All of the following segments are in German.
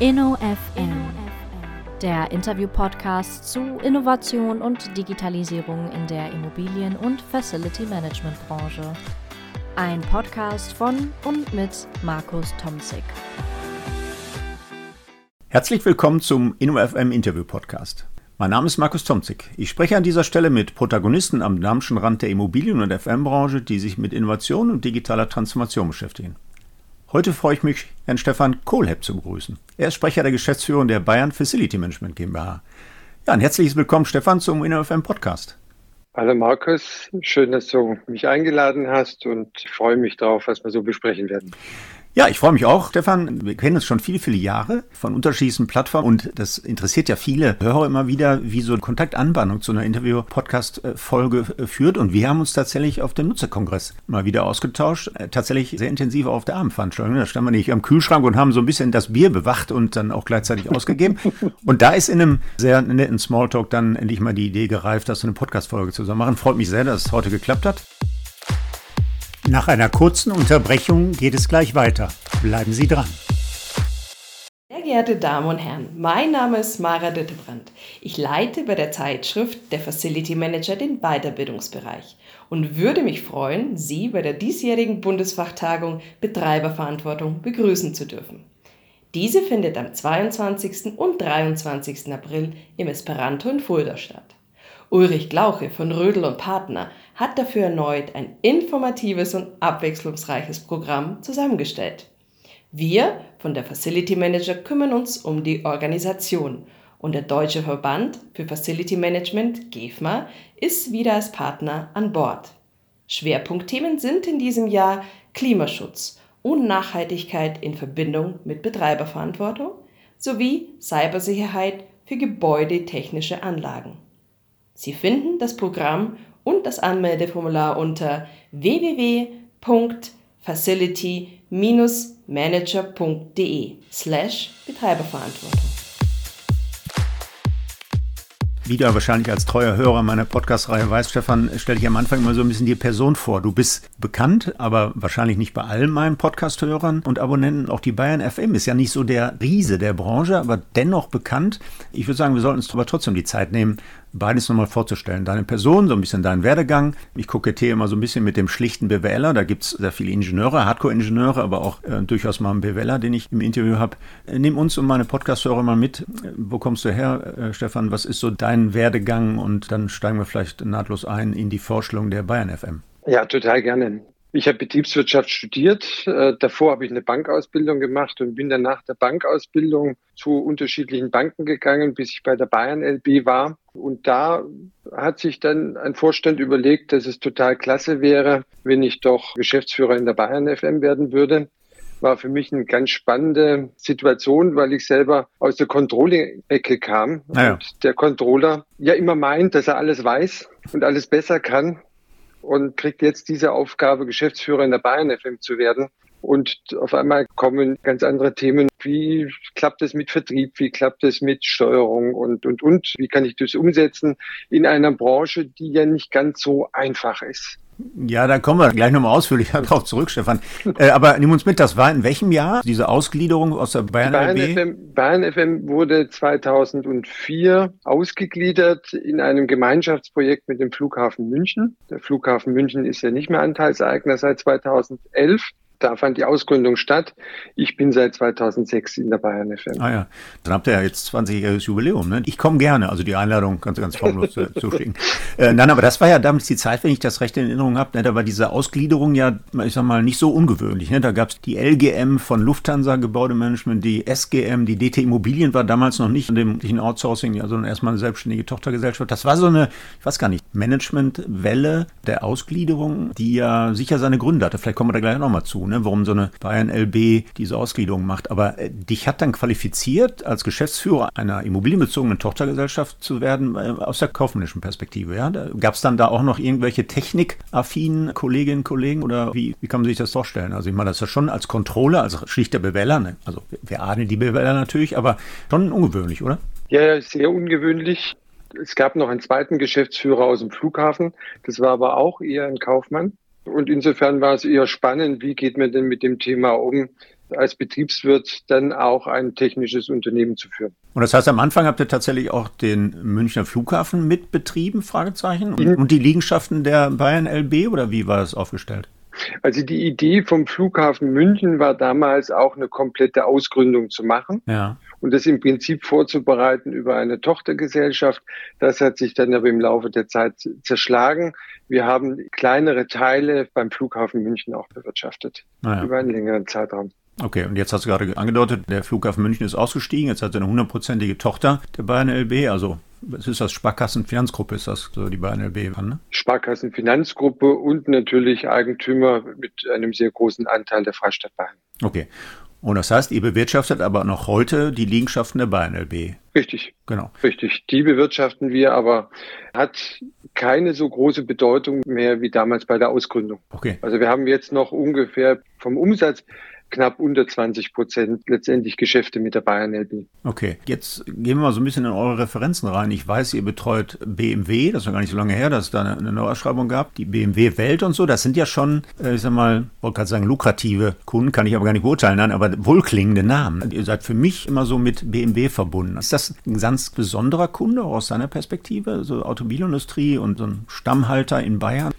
InnoFM, der Interview-Podcast zu Innovation und Digitalisierung in der Immobilien- und Facility Management-Branche. Ein Podcast von und mit Markus Tomzig. Herzlich willkommen zum InnoFM Interview Podcast. Mein Name ist Markus Tomzig. Ich spreche an dieser Stelle mit Protagonisten am dynamischen Rand der Immobilien- und FM-Branche, die sich mit Innovation und digitaler Transformation beschäftigen. Heute freue ich mich, Herrn Stefan Kohlhepp zu begrüßen. Er ist Sprecher der Geschäftsführung der Bayern Facility Management GmbH. Ja, ein herzliches Willkommen, Stefan, zum InnoFM Podcast. Hallo Markus, schön, dass du mich eingeladen hast und ich freue mich darauf, was wir so besprechen werden. Ja, ich freue mich auch, Stefan. Wir kennen uns schon viele, viele Jahre von unterschiedlichen Plattformen und das interessiert ja viele Hörer immer wieder, wie so eine Kontaktanbahnung zu einer Interview-Podcast-Folge äh, führt. Und wir haben uns tatsächlich auf dem Nutzerkongress mal wieder ausgetauscht. Äh, tatsächlich sehr intensiv auf der Abendveranstaltung. Da standen wir nicht am Kühlschrank und haben so ein bisschen das Bier bewacht und dann auch gleichzeitig ausgegeben. Und da ist in einem sehr netten Smalltalk dann endlich mal die Idee gereift, dass wir eine Podcast-Folge zusammen machen. Freut mich sehr, dass es heute geklappt hat. Nach einer kurzen Unterbrechung geht es gleich weiter. Bleiben Sie dran. Sehr geehrte Damen und Herren, mein Name ist Mara Dittebrand. Ich leite bei der Zeitschrift der Facility Manager den Weiterbildungsbereich und würde mich freuen, Sie bei der diesjährigen Bundesfachtagung Betreiberverantwortung begrüßen zu dürfen. Diese findet am 22. und 23. April im Esperanto in Fulda statt. Ulrich Glauche von Rödel und Partner hat dafür erneut ein informatives und abwechslungsreiches Programm zusammengestellt. Wir von der Facility Manager kümmern uns um die Organisation und der Deutsche Verband für Facility Management, GEFMA, ist wieder als Partner an Bord. Schwerpunktthemen sind in diesem Jahr Klimaschutz und Nachhaltigkeit in Verbindung mit Betreiberverantwortung sowie Cybersicherheit für gebäudetechnische Anlagen. Sie finden das Programm und das Anmeldeformular unter www.facility-manager.de slash Betreiberverantwortung. Wie du wahrscheinlich als treuer Hörer meiner Podcast-Reihe weißt, Stefan, stelle ich am Anfang immer so ein bisschen die Person vor. Du bist bekannt, aber wahrscheinlich nicht bei allen meinen Podcast-Hörern und Abonnenten. Auch die Bayern FM ist ja nicht so der Riese der Branche, aber dennoch bekannt. Ich würde sagen, wir sollten uns aber trotzdem die Zeit nehmen, beides nochmal vorzustellen. Deine Person, so ein bisschen deinen Werdegang. Ich kokettiere immer so ein bisschen mit dem schlichten BWLer. Da gibt es sehr viele Ingenieure, Hardcore-Ingenieure, aber auch äh, durchaus mal einen BWLer, den ich im Interview habe. Äh, nimm uns und meine Podcast-Hörer mal mit. Wo kommst du her, äh, Stefan? Was ist so dein Werdegang? Und dann steigen wir vielleicht nahtlos ein in die Vorstellung der Bayern FM. Ja, total gerne. Ich habe Betriebswirtschaft studiert. Äh, davor habe ich eine Bankausbildung gemacht und bin dann nach der Bankausbildung zu unterschiedlichen Banken gegangen, bis ich bei der Bayern LB war. Und da hat sich dann ein Vorstand überlegt, dass es total klasse wäre, wenn ich doch Geschäftsführer in der Bayern FM werden würde. War für mich eine ganz spannende Situation, weil ich selber aus der Controlling-Ecke kam. Naja. Und der Controller ja immer meint, dass er alles weiß und alles besser kann und kriegt jetzt diese Aufgabe, Geschäftsführer in der Bayern FM zu werden. Und auf einmal kommen ganz andere Themen. Wie klappt es mit Vertrieb? Wie klappt es mit Steuerung? Und, und, und. Wie kann ich das umsetzen in einer Branche, die ja nicht ganz so einfach ist? Ja, da kommen wir gleich nochmal ausführlicher drauf zurück, Stefan. Äh, aber nimm uns mit, das war in welchem Jahr, diese Ausgliederung aus der Bayern, Bayern LB? FM, Bayern FM wurde 2004 ausgegliedert in einem Gemeinschaftsprojekt mit dem Flughafen München. Der Flughafen München ist ja nicht mehr Anteilseigner seit 2011. Da fand die Ausgründung statt. Ich bin seit 2006 in der Bayern FM. Ah ja, dann habt ihr ja jetzt 20-jähriges Jubiläum. Ne? Ich komme gerne, also die Einladung ganz, ganz formlos zu, zuschicken. Äh, nein, aber das war ja damals die Zeit, wenn ich das recht in Erinnerung habe, ne? da war diese Ausgliederung ja, ich sag mal, nicht so ungewöhnlich. Ne? Da gab es die LGM von Lufthansa Gebäudemanagement, die SGM, die DT Immobilien war damals noch nicht in dem Outsourcing, sondern erstmal eine selbstständige Tochtergesellschaft. Das war so eine, ich weiß gar nicht, Managementwelle der Ausgliederung, die ja sicher seine Gründe hatte. Vielleicht kommen wir da gleich nochmal zu ne, warum so eine Bayern LB diese Ausgliederung macht. Aber äh, dich hat dann qualifiziert, als Geschäftsführer einer immobilienbezogenen Tochtergesellschaft zu werden, äh, aus der kaufmännischen Perspektive. Ja? Gab es dann da auch noch irgendwelche technikaffinen Kolleginnen und Kollegen oder wie, wie kann man sich das vorstellen? Also ich meine, das ist ja schon als Controller, als schlichter BWLer, ne? also wir ahnen die BWLer natürlich, aber schon ungewöhnlich, oder? Ja, sehr ungewöhnlich. Es gab noch einen zweiten Geschäftsführer aus dem Flughafen. Das war aber auch eher ein Kaufmann. Und insofern war es eher spannend, wie geht man denn mit dem Thema um, als Betriebswirt dann auch ein technisches Unternehmen zu führen. Und das heißt, am Anfang habt ihr tatsächlich auch den Münchner Flughafen mitbetrieben, Fragezeichen, und, mhm. und die Liegenschaften der Bayern LB oder wie war das aufgestellt? Also die Idee vom Flughafen München war damals auch eine komplette Ausgründung zu machen. Ja. Und das im Prinzip vorzubereiten über eine Tochtergesellschaft. Das hat sich dann aber im Laufe der Zeit zerschlagen. Wir haben kleinere Teile beim Flughafen München auch bewirtschaftet. Naja. Über einen längeren Zeitraum. Okay, und jetzt hast du gerade angedeutet, der Flughafen München ist ausgestiegen. Jetzt hat er eine hundertprozentige Tochter der Bayern LB, also was ist das? Sparkassenfinanzgruppe ist das, so die Bayern LB, ne? Sparkassenfinanzgruppe und natürlich Eigentümer mit einem sehr großen Anteil der Freistadt Bayern. Okay. Und das heißt, ihr bewirtschaftet aber noch heute die Liegenschaften der Bayern LB. Richtig. Genau. Richtig. Die bewirtschaften wir, aber hat keine so große Bedeutung mehr wie damals bei der Ausgründung. Okay. Also wir haben jetzt noch ungefähr vom Umsatz knapp unter 20 Prozent letztendlich Geschäfte mit der Bayern LB. Okay, jetzt gehen wir mal so ein bisschen in eure Referenzen rein. Ich weiß, ihr betreut BMW, das ja gar nicht so lange her, dass es da eine, Neuausschreibung gab. Die BMW Welt und so, das sind ja schon, äh, ich sag mal, wollte gerade sagen, lukrative Kunden, kann ich aber gar nicht beurteilen, nein, aber wohlklingende Namen. Ihr seid für mich immer so mit BMW verbunden. Ist das ein ganz besonderer Kunde aus seiner Perspektive, so Automobilindustrie und so ein Stammhalter in Bayern?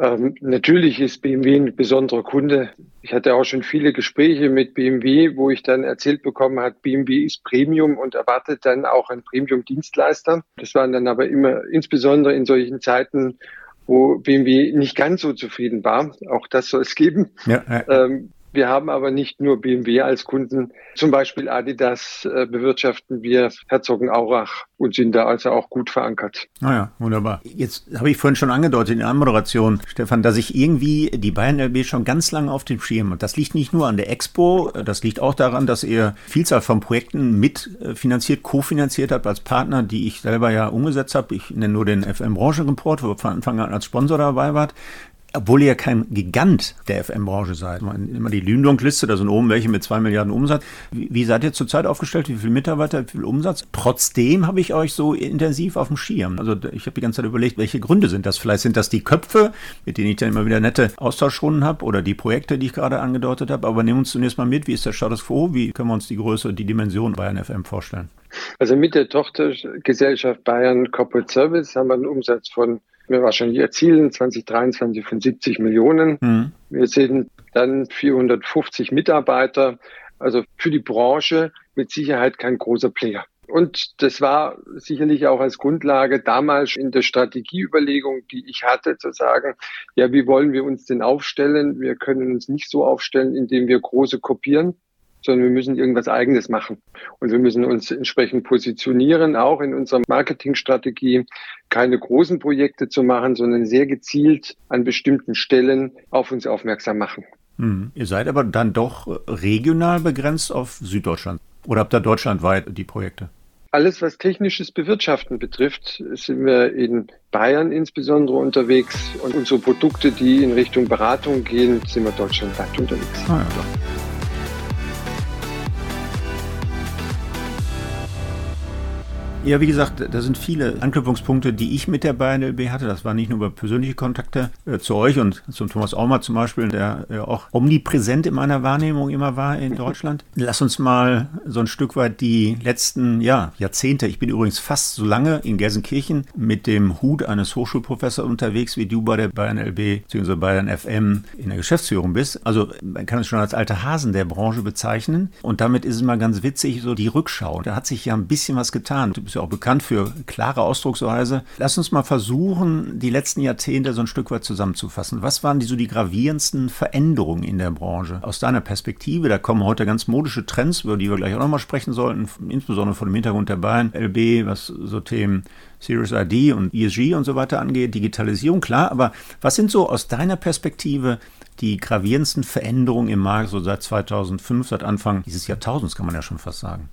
Ähm, natürlich ist BMW ein besonderer Kunde. Ich hatte auch schon viele Gespräche mit BMW, wo ich dann erzählt bekommen habe, BMW ist Premium und erwartet dann auch einen Premium-Dienstleister. Das waren dann aber immer insbesondere in solchen Zeiten, wo BMW nicht ganz so zufrieden war. Auch das soll es geben. Ja, ja. Ähm, wir haben aber nicht nur BMW als Kunden. Zum Beispiel Adidas äh, bewirtschaften wir Herzogenaurach und sind da also auch gut verankert. Naja, ah wunderbar. Jetzt habe ich vorhin schon angedeutet in der Anmoderation, Stefan, dass ich irgendwie die Bayern LB schon ganz lange auf dem Schirm und das liegt nicht nur an der Expo, das liegt auch daran, dass ihr Vielzahl von Projekten mitfinanziert, kofinanziert habt als Partner, die ich selber ja umgesetzt habe. Ich nenne nur den FM Branchenreport, wo ihr von Anfang an als Sponsor dabei wart obwohl ihr ja kein Gigant der FM-Branche seid. Immer die Lündung-Liste, da sind oben welche mit zwei Milliarden Umsatz. Wie, seid ihr zurzeit aufgestellt? Wie viele Mitarbeiter, wie viel Umsatz? Trotzdem habe ich euch so intensiv auf dem Schirm. Also ich habe die ganze Zeit überlegt, welche Gründe sind das? Vielleicht sind das die Köpfe, mit denen ich dann immer wieder nette Austauschrunden habe oder die Projekte, die ich gerade angedeutet habe. Aber nehmen uns zunächst mal mit, wie ist der Status quo? Wie können wir uns die Größe, die Dimension Bayern FM vorstellen? Also mit der Tochtergesellschaft Bayern Corporate Service haben wir einen Umsatz von wir wahrscheinlich erzielen 2023 von 70 Millionen. Mhm. Wir sind dann 450 Mitarbeiter, also für die Branche mit Sicherheit kein großer Player. Und das war sicherlich auch als Grundlage damals in der Strategieüberlegung, die ich hatte, zu sagen, ja, wie wollen wir uns denn aufstellen? Wir können uns nicht so aufstellen, indem wir große kopieren, sondern wir müssen irgendwas Eigenes machen. Und wir müssen uns entsprechend positionieren, auch in unserer Marketingstrategie, keine großen Projekte zu machen, sondern sehr gezielt an bestimmten Stellen auf uns aufmerksam machen. Hm. Ihr seid aber dann doch regional begrenzt auf Süddeutschland. Oder habt ihr deutschlandweit die Projekte? Alles, was technisches Bewirtschaften betrifft, sind wir in Bayern insbesondere unterwegs. Und unsere Produkte, die in Richtung Beratung gehen, sind wir deutschlandweit unterwegs. Ah, ja, Ja, wie gesagt, da sind viele Anknüpfungspunkte, die ich mit der Bayern LB hatte. Das waren nicht nur über persönliche Kontakte äh, zu euch und zum Thomas Aumer zum Beispiel, der ja auch omnipräsent in meiner Wahrnehmung immer war in Deutschland. Lass uns mal so ein Stück weit die letzten ja, Jahrzehnte, ich bin übrigens fast so lange in Gelsenkirchen mit dem Hut eines Hochschulprofessors unterwegs, wie du bei der Bayern LB bzw. Bayern FM in der Geschäftsführung bist. Also man kann es schon als alte Hasen der Branche bezeichnen. Und damit ist es mal ganz witzig, so die Rückschau. Da hat sich ja ein bisschen was getan. Du bist ist ja auch bekannt für klare Ausdrucksweise. Lass uns mal versuchen, die letzten Jahrzehnte so ein Stück weit zusammenzufassen. Was waren die so die gravierendsten Veränderungen in der Branche? Aus deiner Perspektive, da kommen heute ganz modische Trends, über die wir gleich auch nochmal sprechen sollten, insbesondere vor dem Hintergrund der Bayern, LB, was so Themen Serious ID und ESG und so weiter angeht, Digitalisierung, klar, aber was sind so aus deiner Perspektive die gravierendsten Veränderungen im Markt, so seit 2005, seit Anfang dieses Jahrtausends, kann man ja schon fast sagen?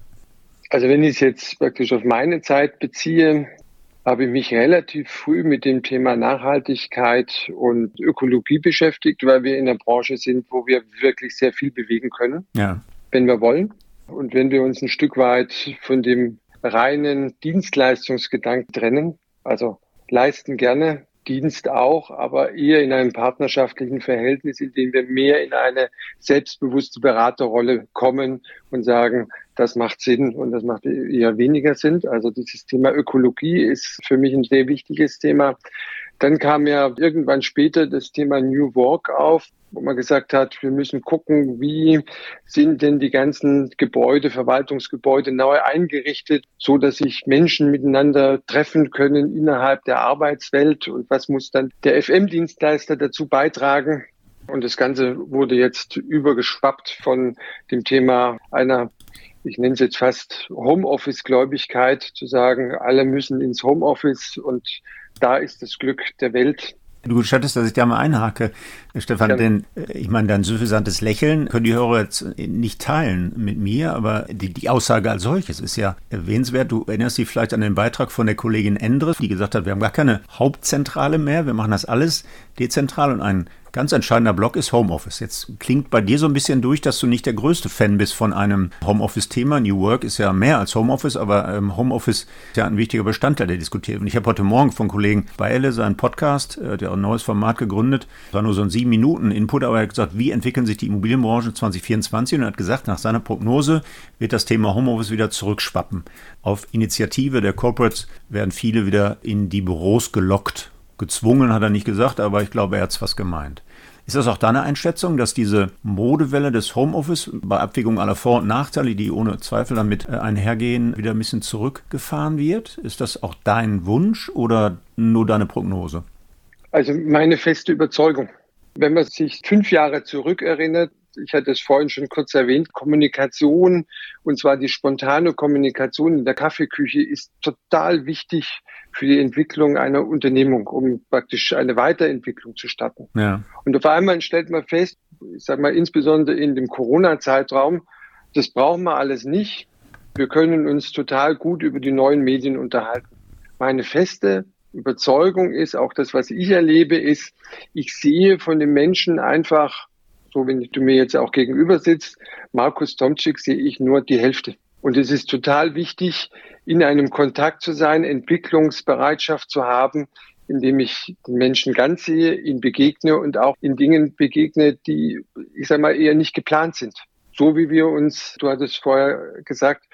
Also wenn ich es jetzt praktisch auf meine Zeit beziehe, habe ich mich relativ früh mit dem Thema Nachhaltigkeit und Ökologie beschäftigt, weil wir in der Branche sind, wo wir wirklich sehr viel bewegen können, ja. wenn wir wollen. Und wenn wir uns ein Stück weit von dem reinen Dienstleistungsgedanken trennen, also leisten gerne, Dienst auch, aber eher in einem partnerschaftlichen Verhältnis, in dem wir mehr in eine selbstbewusste Beraterrolle kommen und sagen, das macht Sinn und das macht eher weniger Sinn. Also dieses Thema Ökologie ist für mich ein sehr wichtiges Thema. Dann kam ja irgendwann später das Thema New Work auf, wo man gesagt hat, wir müssen gucken, wie sind denn die ganzen Gebäude, Verwaltungsgebäude neu eingerichtet, so dass sich Menschen miteinander treffen können innerhalb der Arbeitswelt und was muss dann der FM-Dienstleister dazu beitragen. Und das Ganze wurde jetzt übergeschwappt von dem Thema einer ich nenne es jetzt fast Homeoffice-Gläubigkeit, zu sagen, alle müssen ins Homeoffice und da ist das Glück der Welt. Du gestattest, dass ich da mal einhake, Stefan, ja. denn äh, ich meine, dein suffisantes Lächeln können die Hörer jetzt nicht teilen mit mir, aber die, die Aussage als solches ist ja erwähnenswert. Du erinnerst dich vielleicht an den Beitrag von der Kollegin Endres, die gesagt hat, wir haben gar keine Hauptzentrale mehr, wir machen das alles dezentral und ein Ganz entscheidender Block ist Homeoffice. Jetzt klingt bei dir so ein bisschen durch, dass du nicht der größte Fan bist von einem Homeoffice-Thema. New Work ist ja mehr als Homeoffice, aber ähm, Homeoffice ist ja ein wichtiger Bestandteil, der diskutiert wird. Und ich habe heute Morgen von Kollegen bei Elle seinen Podcast, äh, der ein neues Format gegründet, war nur so ein sieben Minuten Input, aber er hat gesagt, wie entwickeln sich die Immobilienbranche 2024? Und er hat gesagt, nach seiner Prognose wird das Thema Homeoffice wieder zurückschwappen. Auf Initiative der Corporates werden viele wieder in die Büros gelockt Gezwungen hat er nicht gesagt, aber ich glaube, er hat es fast gemeint. Ist das auch deine Einschätzung, dass diese Modewelle des Homeoffice bei Abwägung aller Vor- und Nachteile, die ohne Zweifel damit äh, einhergehen, wieder ein bisschen zurückgefahren wird? Ist das auch dein Wunsch oder nur deine Prognose? Also meine feste Überzeugung. Wenn man sich fünf Jahre zurückerinnert, ich hatte es vorhin schon kurz erwähnt, Kommunikation, und zwar die spontane Kommunikation in der Kaffeeküche ist total wichtig für die Entwicklung einer Unternehmung, um praktisch eine Weiterentwicklung zu starten. Ja. Und auf einmal stellt man fest, ich sage mal insbesondere in dem Corona-Zeitraum, das brauchen wir alles nicht. Wir können uns total gut über die neuen Medien unterhalten. Meine feste Überzeugung ist, auch das, was ich erlebe, ist, ich sehe von den Menschen einfach so wenn du mir jetzt auch gegenüber sitzt, Markus Tomczyk sehe ich nur die Hälfte. Und es ist total wichtig, in einem Kontakt zu sein, Entwicklungsbereitschaft zu haben, indem ich den Menschen ganz sehe, ihn begegne und auch in Dingen begegne, die, ich sage mal, eher nicht geplant sind. So wie wir uns, du hattest vorher gesagt,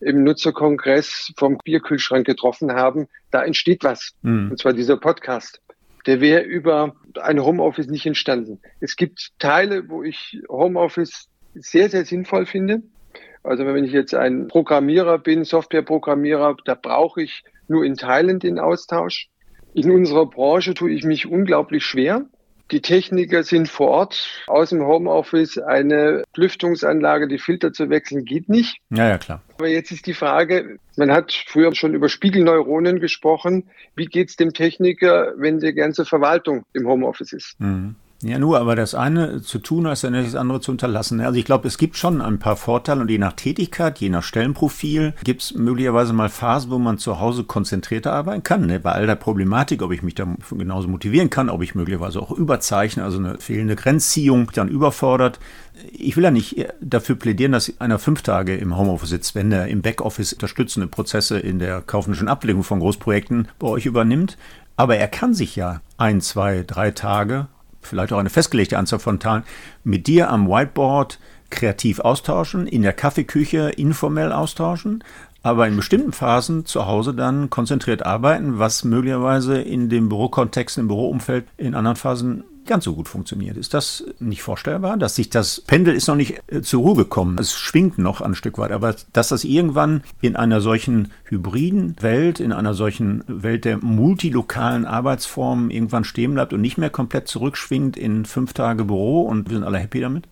im Nutzerkongress vom Bierkühlschrank getroffen haben, da entsteht was. Mhm. Und zwar dieser Podcast der wäre über ein Homeoffice nicht entstanden. Es gibt Teile, wo ich Homeoffice sehr, sehr sinnvoll finde. Also wenn ich jetzt ein Programmierer bin, Softwareprogrammierer, da brauche ich nur in Teilen den Austausch. In unserer Branche tue ich mich unglaublich schwer, die Techniker sind vor Ort. Aus dem Homeoffice eine Lüftungsanlage, die Filter zu wechseln, geht nicht. Ja, ja, klar. Aber jetzt ist die Frage, man hat früher schon über Spiegelneuronen gesprochen. Wie geht es dem Techniker, wenn die ganze Verwaltung im Homeoffice ist? Mhm. Ja, nur, aber das eine zu tun, als dann das andere zu unterlassen. Also ich glaube, es gibt schon ein paar Vorteile und je nach Tätigkeit, je nach Stellenprofil gibt es möglicherweise mal Phasen, wo man zu Hause konzentrierter arbeiten kann. Ne? Bei all der Problematik, ob ich mich da genauso motivieren kann, ob ich möglicherweise auch überzeichne, also eine fehlende Grenzziehung dann überfordert. Ich will ja nicht dafür plädieren, dass einer fünf Tage im Homeoffice sitzt, wenn er im Backoffice unterstützende Prozesse in der kaufmännischen Ablegung von Großprojekten bei euch übernimmt. Aber er kann sich ja ein, zwei, drei Tage vielleicht auch eine festgelegte Anzahl von Tagen, mit dir am Whiteboard kreativ austauschen, in der Kaffeeküche informell austauschen, aber in bestimmten Phasen zu Hause dann konzentriert arbeiten, was möglicherweise in dem Bürokontext, im Büroumfeld in anderen Phasen ganz so gut funktioniert. Ist das nicht vorstellbar, dass sich das Pendel ist noch nicht äh, zur Ruhe gekommen. Es schwingt noch ein Stück weit, aber dass das irgendwann in einer solchen hybriden Welt, in einer solchen Welt der multilokalen Arbeitsformen irgendwann stehen bleibt und nicht mehr komplett zurückschwingt in fünf Tage Büro und wir sind alle happy damit?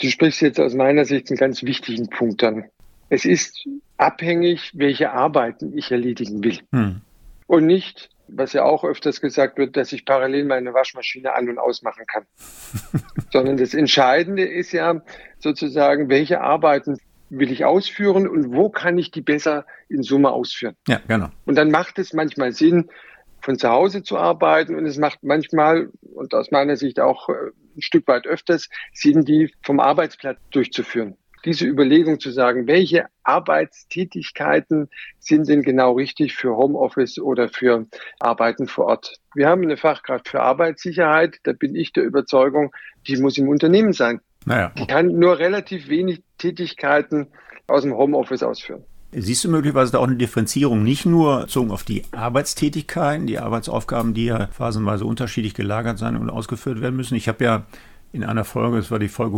Du sprichst jetzt aus meiner Sicht einen ganz wichtigen Punkt an. Es ist abhängig, welche Arbeiten ich erledigen will. Hm. Und nicht, was ja auch öfters gesagt wird, dass ich parallel meine Waschmaschine an- und ausmachen kann. Sondern das Entscheidende ist ja sozusagen, welche Arbeiten will ich ausführen und wo kann ich die besser in Summe ausführen. Ja, genau. Und dann macht es manchmal Sinn, von zu Hause zu arbeiten und es macht manchmal und aus meiner Sicht auch äh, ein Stück weit öfters Sinn, die vom Arbeitsplatz durchzuführen. Diese Überlegung zu sagen, welche Arbeitstätigkeiten sind denn genau richtig für Homeoffice oder für Arbeiten vor Ort. Wir haben eine Fachkraft für Arbeitssicherheit, da bin ich der Überzeugung, die muss im Unternehmen sein. Naja. Die kann nur relativ wenig Tätigkeiten aus dem Homeoffice ausführen. Siehst du möglicherweise da auch eine Differenzierung nicht nur bezogen auf die Arbeitstätigkeiten, die Arbeitsaufgaben, die ja phasenweise unterschiedlich gelagert sein und ausgeführt werden müssen? Ich habe ja in einer Folge, das war die Folge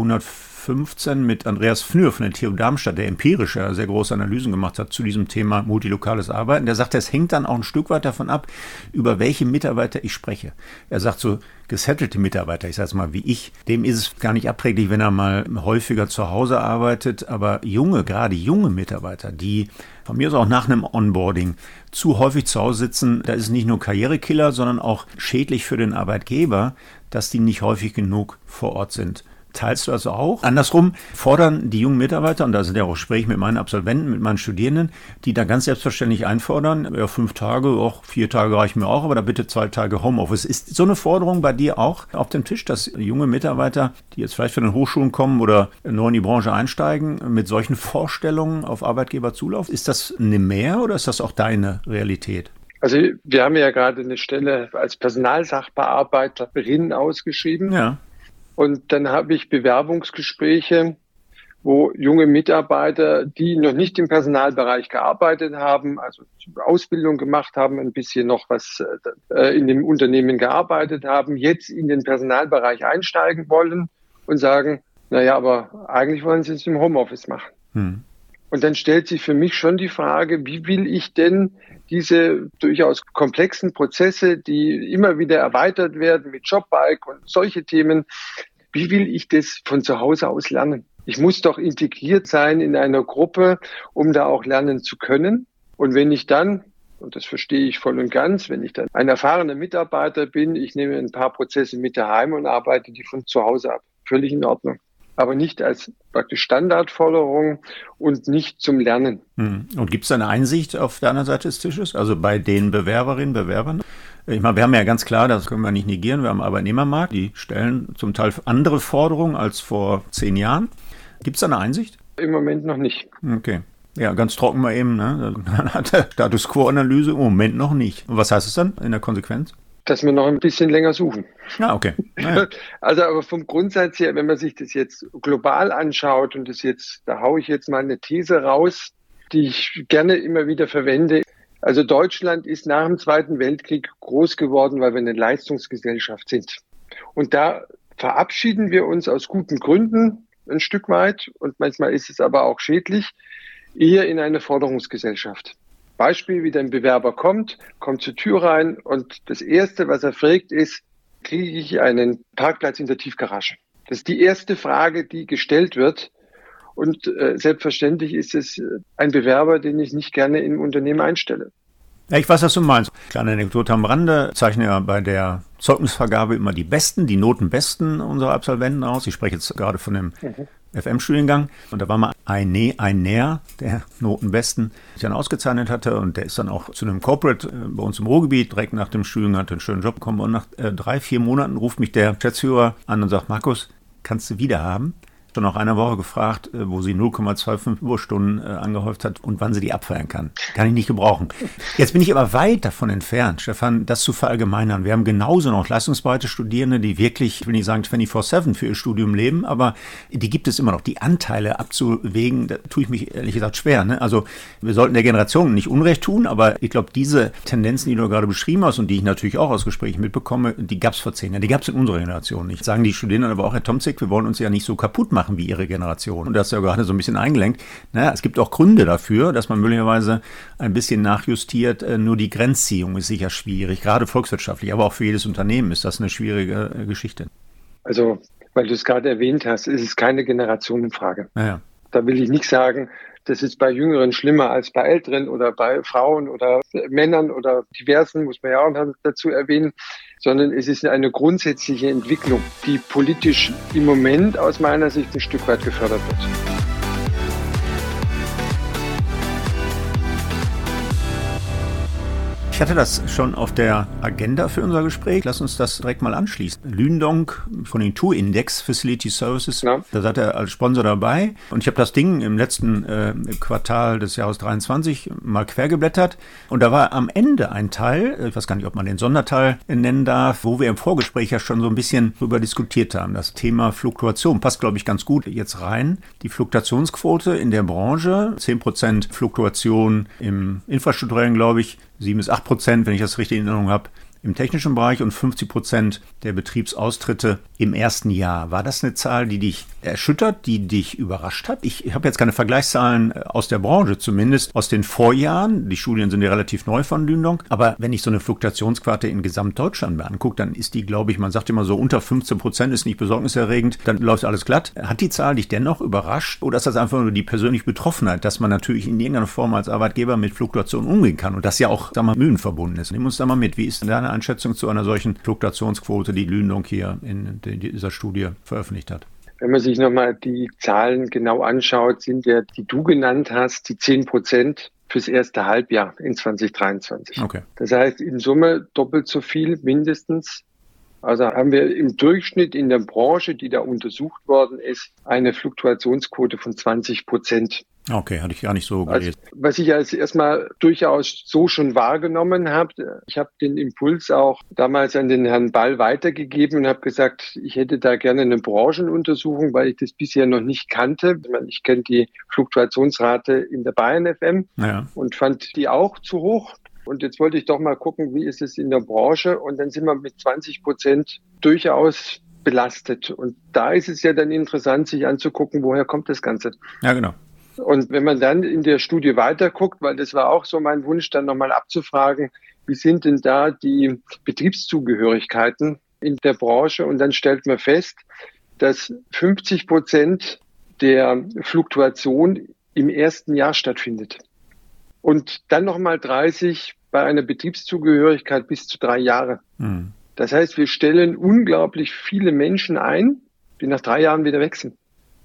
115 mit Andreas Fnür von der TU Darmstadt, der empirische sehr große Analysen gemacht hat zu diesem Thema multilokales Arbeiten. Der sagt, es hängt dann auch ein Stück weit davon ab, über welche Mitarbeiter ich spreche. Er sagt so, gesettelte Mitarbeiter, ich sage es mal wie ich, dem ist es gar nicht abträglich, wenn er mal häufiger zu Hause arbeitet, aber junge, gerade junge Mitarbeiter, die von mir aus auch nach einem Onboarding zu häufig zu Hause sitzen, da ist es nicht nur Karrierekiller, sondern auch schädlich für den Arbeitgeber, dass die nicht häufig genug vor Ort sind. Teilst du also auch? Andersrum fordern die jungen Mitarbeiter, und da sind ja auch Gespräche mit meinen Absolventen, mit meinen Studierenden, die da ganz selbstverständlich einfordern, ja, fünf Tage, auch vier Tage reichen mir auch, aber da bitte zwei Tage Homeoffice. Ist so eine Forderung bei dir auch auf dem Tisch, dass junge Mitarbeiter, die jetzt vielleicht von den Hochschulen kommen oder neu in die Branche einsteigen, mit solchen Vorstellungen auf Arbeitgeber zulaufen? Ist das eine Mehr oder ist das auch deine Realität? Also wir haben ja gerade eine Stelle als Personalsachbearbeiterin ausgeschrieben. Ja. Und dann habe ich Bewerbungsgespräche, wo junge Mitarbeiter, die noch nicht im Personalbereich gearbeitet haben, also Ausbildung gemacht haben, ein bisschen noch was äh, in dem Unternehmen gearbeitet haben, jetzt in den Personalbereich einsteigen wollen und sagen, naja, aber eigentlich wollen sie es im Homeoffice machen. Hm. Und dann stellt sich für mich schon die Frage, wie will ich denn diese durchaus komplexen Prozesse, die immer wieder erweitert werden mit Jobbike und solche Themen, wie will ich das von zu Hause aus lernen? Ich muss doch integriert sein in einer Gruppe, um da auch lernen zu können. Und wenn ich dann, und das verstehe ich voll und ganz, wenn ich dann ein erfahrener Mitarbeiter bin, ich nehme ein paar Prozesse mit daheim und arbeite die von zu Hause ab. Völlig in Ordnung aber nicht als praktisch Standardforderung und nicht zum Lernen. Hm. Und gibt es eine Einsicht auf der anderen Seite des Tisches, also bei den Bewerberinnen, Bewerbern? Ich meine, wir haben ja ganz klar, das können wir nicht negieren, wir haben einen Arbeitnehmermarkt, die stellen zum Teil andere Forderungen als vor zehn Jahren. Gibt es da eine Einsicht? Im Moment noch nicht. Okay. Ja, ganz trocken mal eben, ne? Dann hat der Status Quo-Analyse im Moment noch nicht. Und was heißt es dann in der Konsequenz? dass wir noch ein bisschen länger suchen. Ah, okay. Naja. Also aber vom Grundsatz her, wenn man sich das jetzt global anschaut und das jetzt, da haue ich jetzt mal eine These raus, die ich gerne immer wieder verwende. Also Deutschland ist nach dem Zweiten Weltkrieg groß geworden, weil wir eine Leistungsgesellschaft sind. Und da verabschieden wir uns aus guten Gründen ein Stück weit und manchmal ist es aber auch schädlich, eher in eine Forderungsgesellschaft. Beispiel, wie ein Bewerber kommt, kommt zur Tür rein und das Erste, was er fragt, ist, kriege ich einen Parkplatz in der Tiefgarage? Das ist die erste Frage, die gestellt wird. Und äh, selbstverständlich ist es ein Bewerber, den ich nicht gerne im Unternehmen einstelle. Ja, ich weiß, was du meinst. Kleine Anekdote am Rande. Zeichne ja bei der Zeugnisvergabe immer die Besten, die Notenbesten unserer Absolventen aus. Ich spreche jetzt gerade von dem mhm. FM-Studiengang. Und da war mal ein, ne ein Näher, der Notenbesten, sich dann ausgezeichnet hatte. Und der ist dann auch zu einem Corporate äh, bei uns im Ruhrgebiet direkt nach dem Studium, hat einen schönen Job bekommen. Und nach äh, drei, vier Monaten ruft mich der Geschäftsführer an und sagt, Markus, kannst du wieder haben? Schon nach einer Woche gefragt, äh, wo sie 0,25 Überstunden äh, angehäuft hat und wann sie die abfeiern kann. Kann ich nicht gebrauchen. Jetzt bin ich aber weit davon entfernt, Stefan, das zu verallgemeinern. Wir haben genauso noch leistungsbereite Studierende, die wirklich, ich will nicht sagen 24-7 für ihr Studium leben, aber die gibt es immer noch. Die Anteile abzuwägen, da tue ich mich ehrlich gesagt schwer. Ne? Also wir sollten der Generation nicht Unrecht tun, aber ich glaube, diese Tendenzen, die du gerade beschrieben hast und die ich natürlich auch aus Gesprächen mitbekomme, die gab es vor zehn Jahren. Die gab es in unserer Generation nicht. Sagen die Studierenden aber auch, Herr Tomzig, wir wollen uns ja nicht so kaputt machen machen wie ihre Generation. Und das ist ja gerade so ein bisschen eingelenkt. Naja, es gibt auch Gründe dafür, dass man möglicherweise ein bisschen nachjustiert. Äh, nur die Grenzziehung ist sicher schwierig, gerade volkswirtschaftlich, aber auch für jedes Unternehmen ist das eine schwierige äh, Geschichte. Also, weil du es gerade erwähnt hast, ist es keine Generationenfrage. Naja. Da will ich nicht sagen, das ist bei Jüngeren schlimmer als bei Älteren oder bei Frauen oder Männern oder diversen, muss man ja auch dazu erwähnen, sondern es ist eine grundsätzliche Entwicklung, die politisch im Moment aus meiner Sicht ein Stück weit gefördert wird. Ich hatte das schon auf der Agenda für unser Gespräch. Lass uns das direkt mal anschließen. Lündong Konjunkturindex Facility Services, ja. da seid ihr als Sponsor dabei. Und ich habe das Ding im letzten äh, Quartal des Jahres 23 mal quergeblättert. Und da war am Ende ein Teil, ich weiß gar nicht, ob man den Sonderteil nennen darf, wo wir im Vorgespräch ja schon so ein bisschen drüber diskutiert haben. Das Thema Fluktuation passt, glaube ich, ganz gut jetzt rein. Die Fluktuationsquote in der Branche, 10% Fluktuation im infrastrukturellen, glaube ich, 7 bis 8 Prozent, wenn ich das richtig in Erinnerung habe, im technischen Bereich und 50 Prozent der Betriebsaustritte im ersten Jahr. War das eine Zahl, die dich erschüttert, die dich überrascht hat? Ich habe jetzt keine Vergleichszahlen äh, aus der Branche, zumindest aus den Vorjahren. Die Studien sind ja relativ neu von Lündong. Aber wenn ich so eine Fluktuationsquarte in Gesamtdeutschland mir angucke, dann ist die, glaube ich, man sagt immer so, unter 15 Prozent ist nicht besorgniserregend, dann läuft alles glatt. Hat die Zahl dich dennoch überrascht oder ist das einfach nur die persönliche Betroffenheit, dass man natürlich in irgendeiner Form als Arbeitgeber mit Fluktuation umgehen kann und das ja auch, sagen wir mal, Mühen verbunden ist? Nimm uns da mal mit. Wie ist deine Einschätzung zu einer solchen Fluktuationsquote, die Lündong hier in dieser Studie veröffentlicht hat? Wenn man sich nochmal die Zahlen genau anschaut, sind ja, die du genannt hast, die 10 Prozent fürs erste Halbjahr in 2023. Okay. Das heißt, in Summe doppelt so viel mindestens. Also haben wir im Durchschnitt in der Branche, die da untersucht worden ist, eine Fluktuationsquote von 20 Prozent. Okay, hatte ich gar nicht so also, gelesen. Also, was ich als erstmal durchaus so schon wahrgenommen habe, ich habe den Impuls auch damals an den Herrn Ball weitergegeben und habe gesagt, ich hätte da gerne eine Branchenuntersuchung, weil ich das bisher noch nicht kannte. Ich, meine, ich kenne die Fluktuationsrate in der Bayern FM ja. und fand die auch zu hoch. Und jetzt wollte ich doch mal gucken, wie ist es in der Branche? Und dann sind wir mit 20 Prozent durchaus belastet. Und da ist es ja dann interessant, sich anzugucken, woher kommt das Ganze. Ja, genau. Und wenn man dann in der Studie weiterguckt, weil das war auch so mein Wunsch, dann nochmal abzufragen, wie sind denn da die Betriebszugehörigkeiten in der Branche? Und dann stellt man fest, dass 50 Prozent der Fluktuation im ersten Jahr stattfindet. Und dann nochmal 30 bei einer Betriebszugehörigkeit bis zu drei Jahre. Mhm. Das heißt, wir stellen unglaublich viele Menschen ein, die nach drei Jahren wieder wechseln.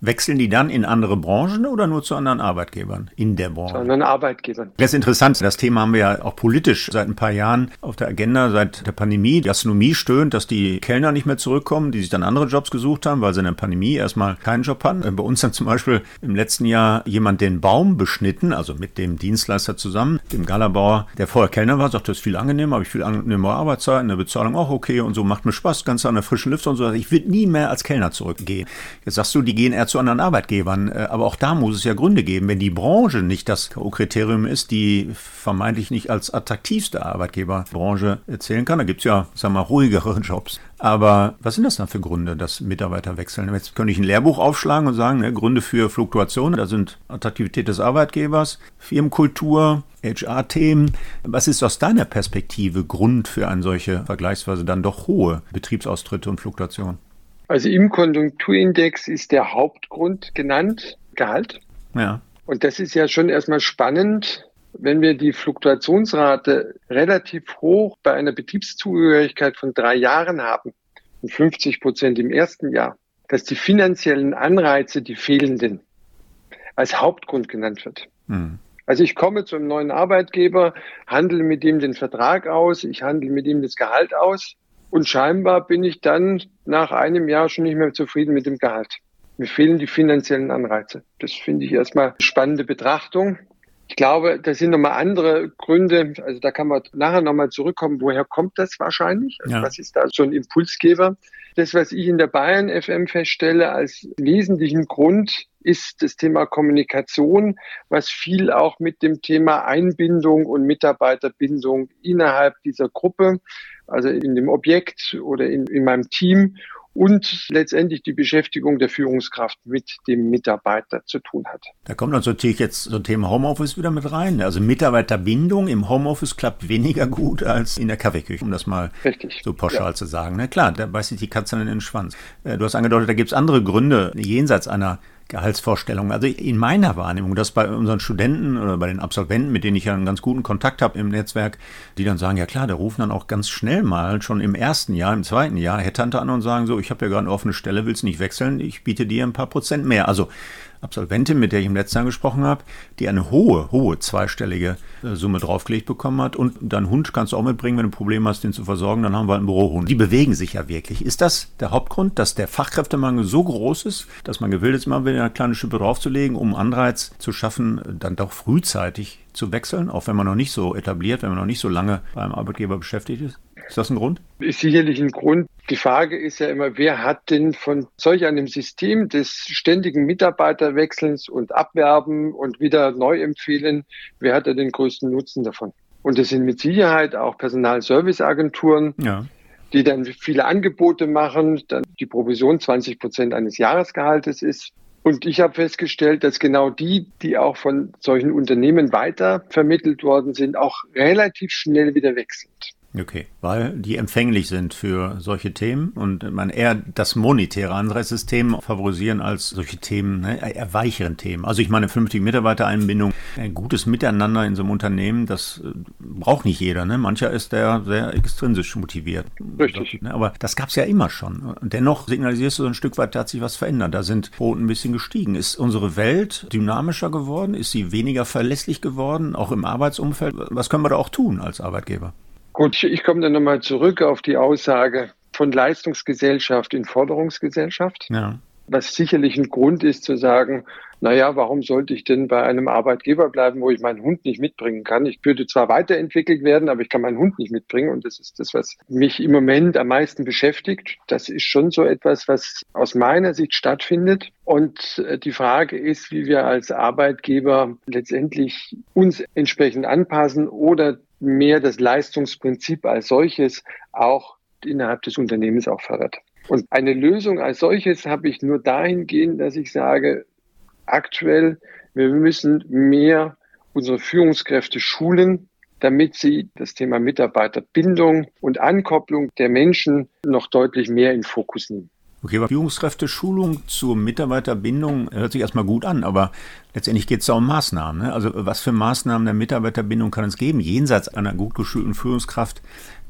Wechseln die dann in andere Branchen oder nur zu anderen Arbeitgebern in der Branche? Zu anderen Arbeitgebern. Das ist interessant. Das Thema haben wir ja auch politisch seit ein paar Jahren auf der Agenda, seit der Pandemie. Die Gastronomie stöhnt, dass die Kellner nicht mehr zurückkommen, die sich dann andere Jobs gesucht haben, weil sie in der Pandemie erstmal keinen Job hatten. Bei uns dann zum Beispiel im letzten Jahr jemand den Baum beschnitten, also mit dem Dienstleister zusammen, dem Galabauer, der vorher Kellner war, sagt, das ist viel angenehmer, habe ich viel angenehmere Arbeitszeit, eine Bezahlung auch okay und so, macht mir Spaß, ganz an der frischen Luft und so. Ich will nie mehr als Kellner zurückgehen. Jetzt sagst du, die gehen eher zu anderen Arbeitgebern. Äh, aber auch da muss es ja Gründe geben. Wenn die Branche nicht das K.O.-Kriterium ist, die vermeintlich nicht als attraktivste Arbeitgeberbranche zählen kann, da gibt es ja, sagen wir mal, ruhigere Jobs. Aber was sind das dann für Gründe, dass Mitarbeiter wechseln? Jetzt könnte ich ein Lehrbuch aufschlagen und sagen, ne, Gründe für Fluktuation, da sind Attraktivität des Arbeitgebers, Firmenkultur, HR-Themen. Was ist aus deiner Perspektive Grund für eine solche vergleichsweise dann doch hohe Betriebsaustritte und Fluktuation? Also im Konjunkturindex ist der Hauptgrund genannt, Gehalt. Ja. Und das ist ja schon erstmal spannend, wenn wir die Fluktuationsrate relativ hoch bei einer Betriebszugehörigkeit von drei Jahren haben und 50 Prozent im ersten Jahr, dass die finanziellen Anreize, die fehlenden, als Hauptgrund genannt wird. Mhm. Also ich komme zu einem neuen Arbeitgeber, handle mit ihm den Vertrag aus, ich handle mit ihm das Gehalt aus und scheinbar bin ich dann nach einem Jahr schon nicht mehr zufrieden mit dem Gehalt. Mir fehlen die finanziellen Anreize. Das finde ich erstmal eine spannende Betrachtung. Ich glaube, das sind nochmal andere Gründe. Also da kann man nachher nochmal zurückkommen. Woher kommt das wahrscheinlich? Also ja. Was ist da so ein Impulsgeber? Das, was ich in der Bayern FM feststelle als wesentlichen Grund, ist das Thema Kommunikation, was viel auch mit dem Thema Einbindung und Mitarbeiterbindung innerhalb dieser Gruppe also in dem Objekt oder in, in meinem Team und letztendlich die Beschäftigung der Führungskraft mit dem Mitarbeiter zu tun hat. Da kommt natürlich jetzt so ein Thema Homeoffice wieder mit rein. Also Mitarbeiterbindung im Homeoffice klappt weniger gut als in der Kaffeeküche, um das mal Richtig. so pauschal ja. zu sagen. Na klar, da beißt sich die Katze in den Schwanz. Äh, du hast angedeutet, da gibt es andere Gründe jenseits einer Gehaltsvorstellungen. Also in meiner Wahrnehmung, dass bei unseren Studenten oder bei den Absolventen, mit denen ich ja einen ganz guten Kontakt habe im Netzwerk, die dann sagen, ja klar, da rufen dann auch ganz schnell mal schon im ersten Jahr, im zweiten Jahr Headhunter an und sagen so, ich habe ja gerade eine offene Stelle, willst nicht wechseln, ich biete dir ein paar Prozent mehr. Also Absolventin, mit der ich im letzten Jahr gesprochen habe, die eine hohe, hohe zweistellige äh, Summe draufgelegt bekommen hat. Und deinen Hund kannst du auch mitbringen, wenn du ein Problem hast, den zu versorgen, dann haben wir halt einen Bürohund. Die bewegen sich ja wirklich. Ist das der Hauptgrund, dass der Fachkräftemangel so groß ist, dass man gewillt ist, immer wieder eine kleine Schippe draufzulegen, um Anreiz zu schaffen, dann doch frühzeitig zu wechseln, auch wenn man noch nicht so etabliert, wenn man noch nicht so lange beim Arbeitgeber beschäftigt ist? Ist das ein Grund? Ist sicherlich ein Grund. Die Frage ist ja immer, wer hat denn von solch einem System des ständigen Mitarbeiterwechselns und Abwerben und wieder neu empfehlen, wer hat da den größten Nutzen davon? Und das sind mit Sicherheit auch Personalserviceagenturen, ja. die dann viele Angebote machen, dann die Provision 20 Prozent eines Jahresgehaltes ist. Und ich habe festgestellt, dass genau die, die auch von solchen Unternehmen weiter vermittelt worden sind, auch relativ schnell wieder weg sind. Okay, weil die empfänglich sind für solche Themen und man eher das monetäre Anreizsystem favorisieren als solche Themen, ne, eher weicheren Themen. Also ich meine, vernünftige Mitarbeitereinbindung, ein gutes Miteinander in so einem Unternehmen, das äh, braucht nicht jeder. Ne? Mancher ist der sehr extrinsisch motiviert. Richtig. Ne? Aber das gab es ja immer schon. Und dennoch signalisierst du so ein Stück weit, da hat sich was verändert. Da sind Quoten ein bisschen gestiegen. Ist unsere Welt dynamischer geworden? Ist sie weniger verlässlich geworden, auch im Arbeitsumfeld? Was können wir da auch tun als Arbeitgeber? Gut, ich komme dann nochmal zurück auf die Aussage von Leistungsgesellschaft in Forderungsgesellschaft. Ja. Was sicherlich ein Grund ist zu sagen, naja, warum sollte ich denn bei einem Arbeitgeber bleiben, wo ich meinen Hund nicht mitbringen kann? Ich würde zwar weiterentwickelt werden, aber ich kann meinen Hund nicht mitbringen. Und das ist das, was mich im Moment am meisten beschäftigt. Das ist schon so etwas, was aus meiner Sicht stattfindet. Und äh, die Frage ist, wie wir als Arbeitgeber letztendlich uns entsprechend anpassen oder mehr das Leistungsprinzip als solches auch innerhalb des Unternehmens auch fördert. Und eine Lösung als solches habe ich nur dahingehend, dass ich sage, aktuell, wir müssen mehr unsere Führungskräfte schulen, damit sie das Thema Mitarbeiterbindung und Ankopplung der Menschen noch deutlich mehr in Fokus nehmen. Okay, aber Führungskräfte-Schulung zur Mitarbeiterbindung hört sich erstmal gut an, aber letztendlich geht es da um Maßnahmen. Ne? Also was für Maßnahmen der Mitarbeiterbindung kann es geben, jenseits einer gut geschulten Führungskraft,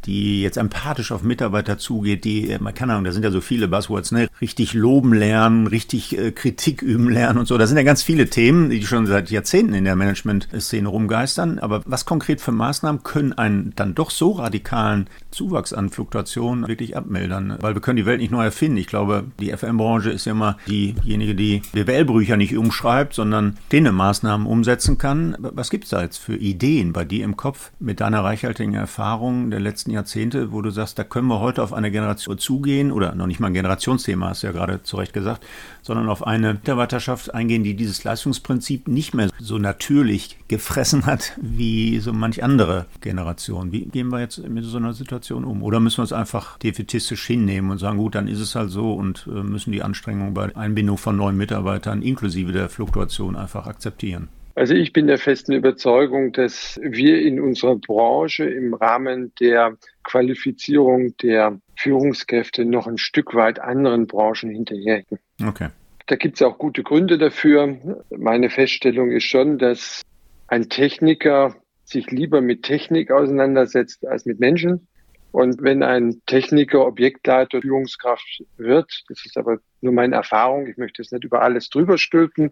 die jetzt empathisch auf Mitarbeiter zugeht, die, äh, man kann Ahnung, da sind ja so viele Buzzwords, ne? richtig loben lernen, richtig äh, Kritik üben lernen und so. Da sind ja ganz viele Themen, die schon seit Jahrzehnten in der Management-Szene rumgeistern. Aber was konkret für Maßnahmen können einen dann doch so radikalen Zuwachs an Fluktuationen wirklich abmildern? Weil wir können die Welt nicht neu erfinden. Ich glaube, die FM-Branche ist ja immer diejenige, die BWL-Brücher nicht umschreibt, sondern denen Maßnahmen umsetzen kann. Was gibt es da jetzt für Ideen bei dir im Kopf mit deiner reichhaltigen Erfahrung der letzten Jahrzehnte, wo du sagst, da können wir heute auf eine Generation zugehen oder noch nicht mal ein Generationsthema, hast du ja gerade zu Recht gesagt, sondern auf eine Mitarbeiterschaft eingehen, die dieses Leistungsprinzip nicht mehr so natürlich gefressen hat wie so manch andere Generation. Wie gehen wir jetzt mit so einer Situation um? Oder müssen wir es einfach defetistisch hinnehmen und sagen, gut, dann ist es halt so und äh, müssen die Anstrengungen bei Einbindung von neuen Mitarbeitern inklusive der Fluktuation einfach akzeptieren? Also ich bin der festen Überzeugung, dass wir in unserer Branche im Rahmen der Qualifizierung der Führungskräfte noch ein Stück weit anderen Branchen hinterherhinken. Okay. Da gibt es auch gute Gründe dafür. Meine Feststellung ist schon, dass ein Techniker sich lieber mit Technik auseinandersetzt als mit Menschen. Und wenn ein Techniker Objektleiter Führungskraft wird, das ist aber nur meine Erfahrung, ich möchte es nicht über alles drüber stülpen,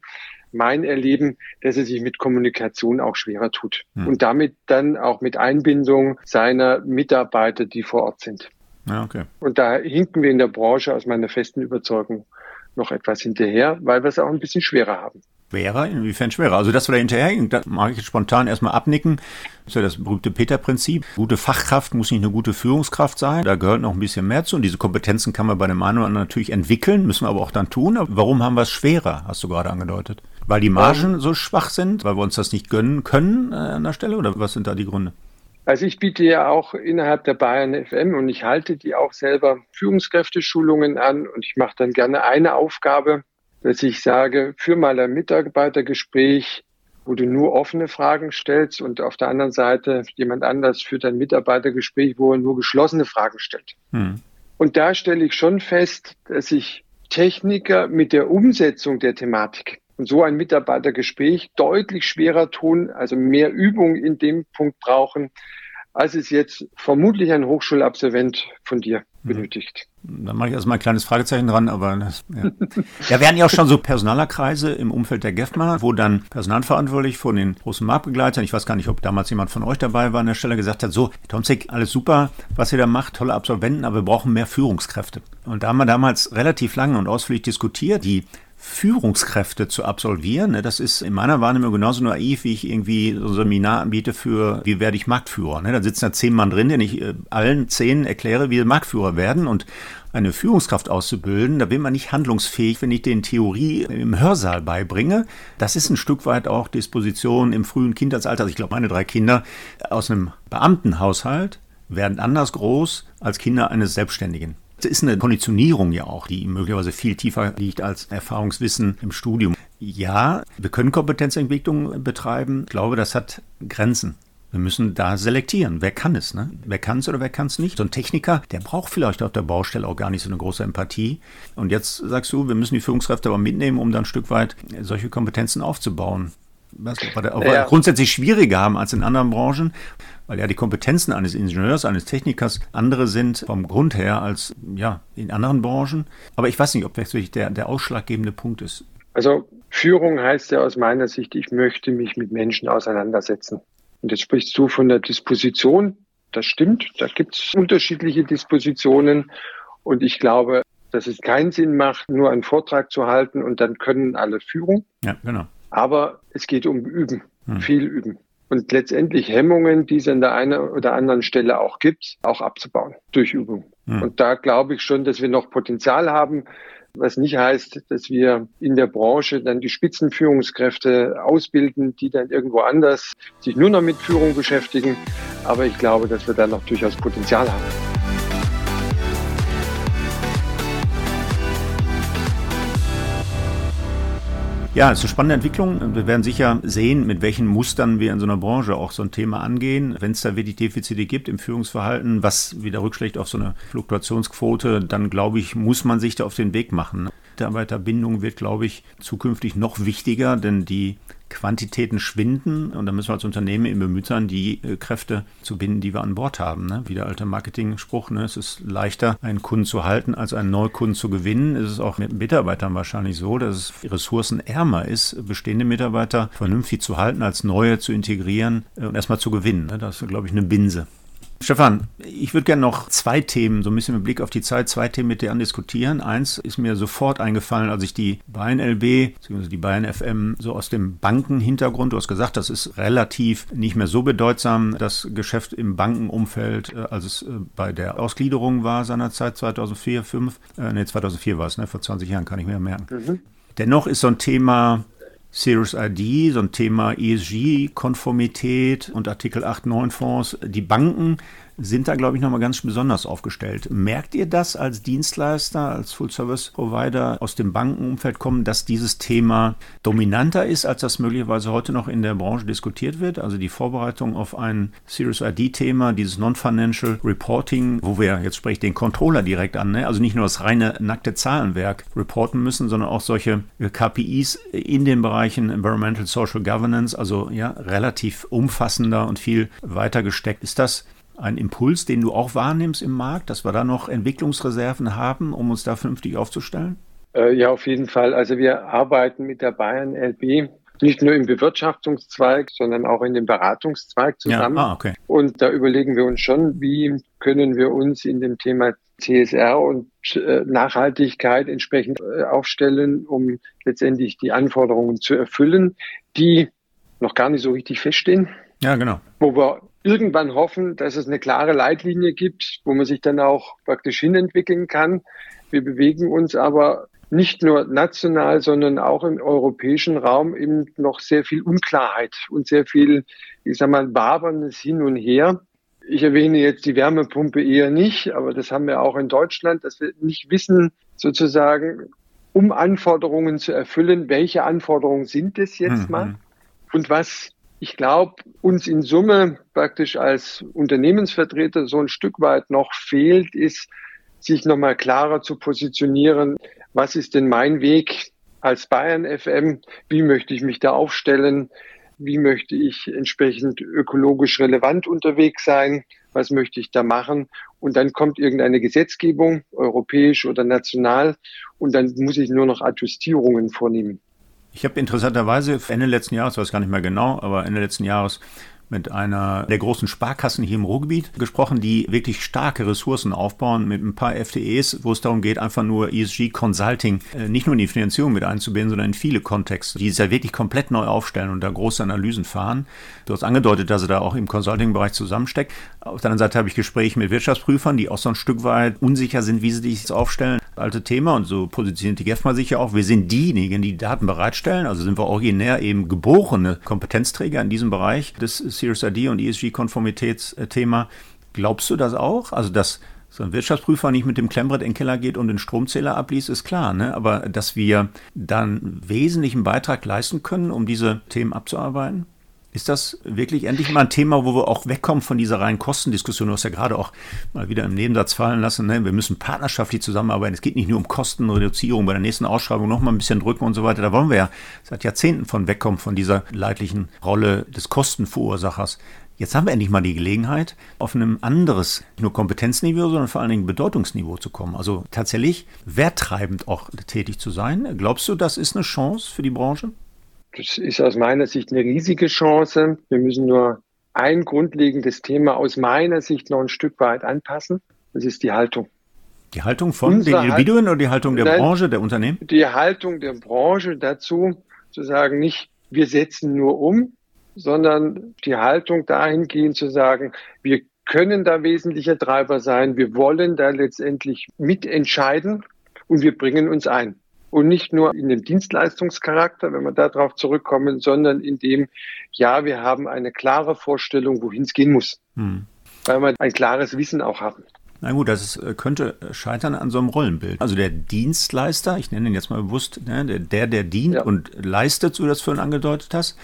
mein Erleben, dass er sich mit Kommunikation auch schwerer tut hm. und damit dann auch mit Einbindung seiner Mitarbeiter, die vor Ort sind. Ja, okay. Und da hinken wir in der Branche aus meiner festen Überzeugung noch etwas hinterher, weil wir es auch ein bisschen schwerer haben. Schwerer? Inwiefern schwerer? Also, dass wir da hinterhergehen, da mag ich spontan erstmal abnicken. Das ist ja das berühmte Peter-Prinzip. Gute Fachkraft muss nicht eine gute Führungskraft sein. Da gehört noch ein bisschen mehr zu. Und diese Kompetenzen kann man bei dem einen oder anderen natürlich entwickeln, müssen wir aber auch dann tun. Aber warum haben wir es schwerer, hast du gerade angedeutet? Weil die Margen so schwach sind, weil wir uns das nicht gönnen können äh, an der Stelle? Oder was sind da die Gründe? Also ich biete ja auch innerhalb der Bayern FM und ich halte die auch selber Führungskräfteschulungen an und ich mache dann gerne eine Aufgabe, dass ich sage, für mal ein Mitarbeitergespräch, wo du nur offene Fragen stellst und auf der anderen Seite jemand anders führt ein Mitarbeitergespräch, wo er nur geschlossene Fragen stellt. Hm. Und da stelle ich schon fest, dass ich Techniker mit der Umsetzung der Thematik und so ein Mitarbeitergespräch deutlich schwerer tun, also mehr Übung in dem Punkt brauchen, als es jetzt vermutlich ein Hochschulabsolvent von dir mhm. benötigt. Da mache ich erstmal ein kleines Fragezeichen dran, aber das, ja. ja, wir hatten ja auch schon so Personalerkreise im Umfeld der GEFMA, wo dann personalverantwortlich von den großen Marktbegleitern, ich weiß gar nicht, ob damals jemand von euch dabei war an der Stelle, gesagt hat, so, Tomzig, alles super, was ihr da macht, tolle Absolventen, aber wir brauchen mehr Führungskräfte. Und da haben wir damals relativ lange und ausführlich diskutiert, die Führungskräfte zu absolvieren. Das ist in meiner Wahrnehmung genauso naiv, wie ich irgendwie so ein Seminar anbiete für, wie werde ich Marktführer. Ne? Da sitzen da zehn Mann drin, denen ich äh, allen zehn erkläre, wie sie Marktführer werden und eine Führungskraft auszubilden, da bin man nicht handlungsfähig, wenn ich den Theorie im Hörsaal beibringe. Das ist ein Stück weit auch Disposition im frühen Kindesalter. Also ich glaube, meine drei Kinder aus einem Beamtenhaushalt werden anders groß als Kinder eines Selbstständigen. Das ist eine Konditionierung ja auch, die möglicherweise viel tiefer liegt als Erfahrungswissen im Studium. Ja, wir können Kompetenzentwicklung betreiben. Ich glaube, das hat Grenzen. Wir müssen da selektieren. Wer kann es? Ne? Wer kann es oder wer kann es nicht? So ein Techniker, der braucht vielleicht auf der Baustelle auch gar nicht so eine große Empathie. Und jetzt sagst du, wir müssen die Führungskräfte aber mitnehmen, um dann ein Stück weit solche Kompetenzen aufzubauen. Ja. grundsätzlich schwieriger haben als in anderen Branchen weil ja die Kompetenzen eines Ingenieurs, eines Technikers andere sind vom Grund her als ja, in anderen Branchen. Aber ich weiß nicht, ob das wirklich der, der ausschlaggebende Punkt ist. Also Führung heißt ja aus meiner Sicht, ich möchte mich mit Menschen auseinandersetzen. Und jetzt sprichst du von der Disposition. Das stimmt, da gibt es unterschiedliche Dispositionen. Und ich glaube, dass es keinen Sinn macht, nur einen Vortrag zu halten und dann können alle Führung. Ja, genau. Aber es geht um Üben, hm. viel Üben und letztendlich Hemmungen, die es an der einen oder anderen Stelle auch gibt, auch abzubauen durch Übung. Mhm. Und da glaube ich schon, dass wir noch Potenzial haben, was nicht heißt, dass wir in der Branche dann die Spitzenführungskräfte ausbilden, die dann irgendwo anders sich nur noch mit Führung beschäftigen. Aber ich glaube, dass wir da noch durchaus Potenzial haben. Ja, es ist eine spannende Entwicklung. Wir werden sicher sehen, mit welchen Mustern wir in so einer Branche auch so ein Thema angehen. Wenn es da wirklich Defizite gibt im Führungsverhalten, was wieder rückschlägt auf so eine Fluktuationsquote, dann glaube ich, muss man sich da auf den Weg machen. Mitarbeiterbindung wird, glaube ich, zukünftig noch wichtiger, denn die Quantitäten schwinden und da müssen wir als Unternehmen eben bemüht sein, die äh, Kräfte zu binden, die wir an Bord haben. Ne? Wie der alte Marketing-Spruch, ne? es ist leichter, einen Kunden zu halten, als einen Neukunden zu gewinnen. Es ist auch mit Mitarbeitern wahrscheinlich so, dass es ressourcenärmer ist, bestehende Mitarbeiter vernünftig zu halten, als neue zu integrieren äh, und erstmal zu gewinnen. Ne? Das ist, glaube ich, eine Binse. Stefan, ich würde gerne noch zwei Themen, so ein bisschen mit Blick auf die Zeit, zwei Themen mit dir andiskutieren. Eins ist mir sofort eingefallen, als ich die Bayern LB, beziehungsweise die Bayern FM, so aus dem Bankenhintergrund, du hast gesagt, das ist relativ nicht mehr so bedeutsam, das Geschäft im Bankenumfeld, äh, als es äh, bei der Ausgliederung war seinerzeit 2004, 2005, äh, nee, 2004 war es, ne, vor 20 Jahren, kann ich mir merken. Mhm. Dennoch ist so ein Thema Serious ID, so ein Thema ESG-Konformität und Artikel 8, 9 Fonds. Die Banken sind da, glaube ich, nochmal ganz besonders aufgestellt. Merkt ihr das als Dienstleister, als Full-Service-Provider aus dem Bankenumfeld kommen, dass dieses Thema dominanter ist, als das möglicherweise heute noch in der Branche diskutiert wird? Also die Vorbereitung auf ein Serious ID-Thema, dieses Non-Financial Reporting, wo wir, jetzt spreche ich den Controller direkt an, ne? also nicht nur das reine nackte Zahlenwerk reporten müssen, sondern auch solche KPIs in den Bereichen Environmental Social Governance, also ja, relativ umfassender und viel weiter gesteckt. Ist das ein Impuls, den du auch wahrnimmst im Markt, dass wir da noch Entwicklungsreserven haben, um uns da vernünftig aufzustellen? Äh, ja, auf jeden Fall. Also wir arbeiten mit der Bayern LB nicht nur im Bewirtschaftungszweig, sondern auch in dem Beratungszweig zusammen. Ja, ah, okay. Und da überlegen wir uns schon, wie können wir uns in dem Thema CSR und äh, Nachhaltigkeit entsprechend äh, aufstellen, um letztendlich die Anforderungen zu erfüllen, die noch gar nicht so richtig feststehen. Ja, genau. Wo wir irgendwann hoffen, dass es eine klare Leitlinie gibt, wo man sich dann auch praktisch hinentwickeln kann. Wir bewegen uns aber nicht nur national, sondern auch im europäischen Raum eben noch sehr viel Unklarheit und sehr viel, ich sag mal, waberndes Hin und Her. Ich erwähne jetzt die Wärmepumpe eher nicht, aber das haben wir auch in Deutschland, dass wir nicht wissen, sozusagen, um Anforderungen zu erfüllen, welche Anforderungen sind es jetzt mhm. mal und was ich glaube, uns in Summe praktisch als Unternehmensvertreter so ein Stück weit noch fehlt, ist, sich nochmal klarer zu positionieren. Was ist denn mein Weg als Bayern FM? Wie möchte ich mich da aufstellen? wie möchte ich entsprechend ökologisch relevant unterwegs sein, was möchte ich da machen. Und dann kommt irgendeine Gesetzgebung, europäisch oder national, und dann muss ich nur noch Adjustierungen vornehmen. Ich habe interessanterweise Ende letzten Jahres, weiß gar nicht mehr genau, aber Ende letzten Jahres mit einer der großen Sparkassen hier im Ruhrgebiet gesprochen, die wirklich starke Ressourcen aufbauen mit ein paar FTEs, wo es darum geht, einfach nur ESG Consulting äh, nicht nur in die Finanzierung mit einzubinden, sondern in viele Kontexte, die es ja wirklich komplett neu aufstellen und da große Analysen fahren. Du hast angedeutet, dass er da auch im Consulting-Bereich zusammensteckt. Auf der anderen Seite habe ich Gespräche mit Wirtschaftsprüfern, die auch so ein Stück weit unsicher sind, wie sie sich aufstellen. Alte Thema und so positioniert die GEFMA sich ja auch. Wir sind diejenigen, die Daten bereitstellen, also sind wir originär eben geborene Kompetenzträger in diesem Bereich des CSRD und ESG-Konformitätsthema. Glaubst du das auch? Also, dass so ein Wirtschaftsprüfer nicht mit dem Klemmbrett in den Keller geht und den Stromzähler abliest, ist klar. Ne? Aber dass wir dann wesentlichen Beitrag leisten können, um diese Themen abzuarbeiten? Ist das wirklich endlich mal ein Thema, wo wir auch wegkommen von dieser reinen Kostendiskussion? Du hast ja gerade auch mal wieder im Nebensatz fallen lassen, ne? wir müssen partnerschaftlich zusammenarbeiten. Es geht nicht nur um Kostenreduzierung, bei der nächsten Ausschreibung noch mal ein bisschen drücken und so weiter. Da wollen wir ja seit Jahrzehnten von wegkommen, von dieser leidlichen Rolle des Kostenverursachers. Jetzt haben wir endlich mal die Gelegenheit, auf einem anderes, nicht nur Kompetenzniveau, sondern vor allen Dingen Bedeutungsniveau zu kommen. Also tatsächlich werttreibend auch tätig zu sein. Glaubst du, das ist eine Chance für die Branche? Das ist aus meiner Sicht eine riesige Chance. Wir müssen nur ein grundlegendes Thema aus meiner Sicht noch ein Stück weit anpassen. Das ist die Haltung. Die Haltung von Unsere den Individuen oder die Haltung der Nein, Branche, der Unternehmen? Die Haltung der Branche dazu, zu sagen, nicht wir setzen nur um, sondern die Haltung dahingehend zu sagen, wir können da wesentlicher Treiber sein, wir wollen da letztendlich mitentscheiden und wir bringen uns ein und nicht nur in dem Dienstleistungscharakter, wenn wir darauf zurückkommen, sondern in dem, ja, wir haben eine klare Vorstellung, wohin es gehen muss, hm. weil wir ein klares Wissen auch haben. Na gut, das ist, äh, könnte scheitern an so einem Rollenbild. Also der Dienstleister, ich nenne ihn jetzt mal bewusst, ne, der, der dient ja. und leistet, so das vorhin angedeutet hast,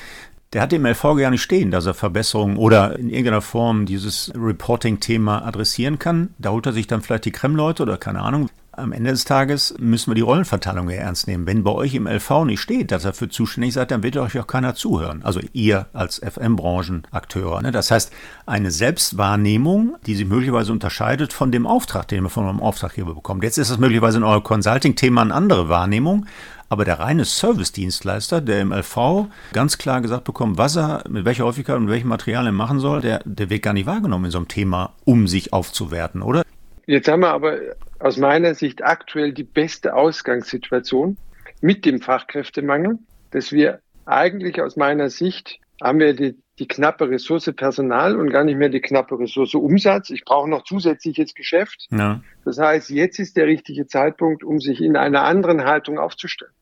der hat im LV gar nicht stehen, dass er Verbesserungen oder in irgendeiner Form dieses Reporting-Thema adressieren kann. Da holt er sich dann vielleicht die Kremleute oder keine Ahnung am Ende des Tages müssen wir die Rollenverteilung ja ernst nehmen. Wenn bei euch im LV nicht steht, dass ihr für zuständig seid, dann wird euch auch keiner zuhören. Also ihr als FM-Branchenakteure. Ne? Das heißt, eine Selbstwahrnehmung, die sich möglicherweise unterscheidet von dem Auftrag, den wir von eurem Auftraggeber bekommt. Jetzt ist das möglicherweise in eurem Consulting-Thema eine andere Wahrnehmung. Aber der reine Service-Dienstleister, der im LV ganz klar gesagt bekommt, was er mit welcher Häufigkeit und welchen Materialien machen soll, der, der wird gar nicht wahrgenommen in so einem Thema, um sich aufzuwerten, oder? Jetzt haben wir aber aus meiner Sicht aktuell die beste Ausgangssituation mit dem Fachkräftemangel, dass wir eigentlich aus meiner Sicht haben wir die, die knappe Ressource Personal und gar nicht mehr die knappe Ressource Umsatz. Ich brauche noch zusätzliches Geschäft. Ja. Das heißt, jetzt ist der richtige Zeitpunkt, um sich in einer anderen Haltung aufzustellen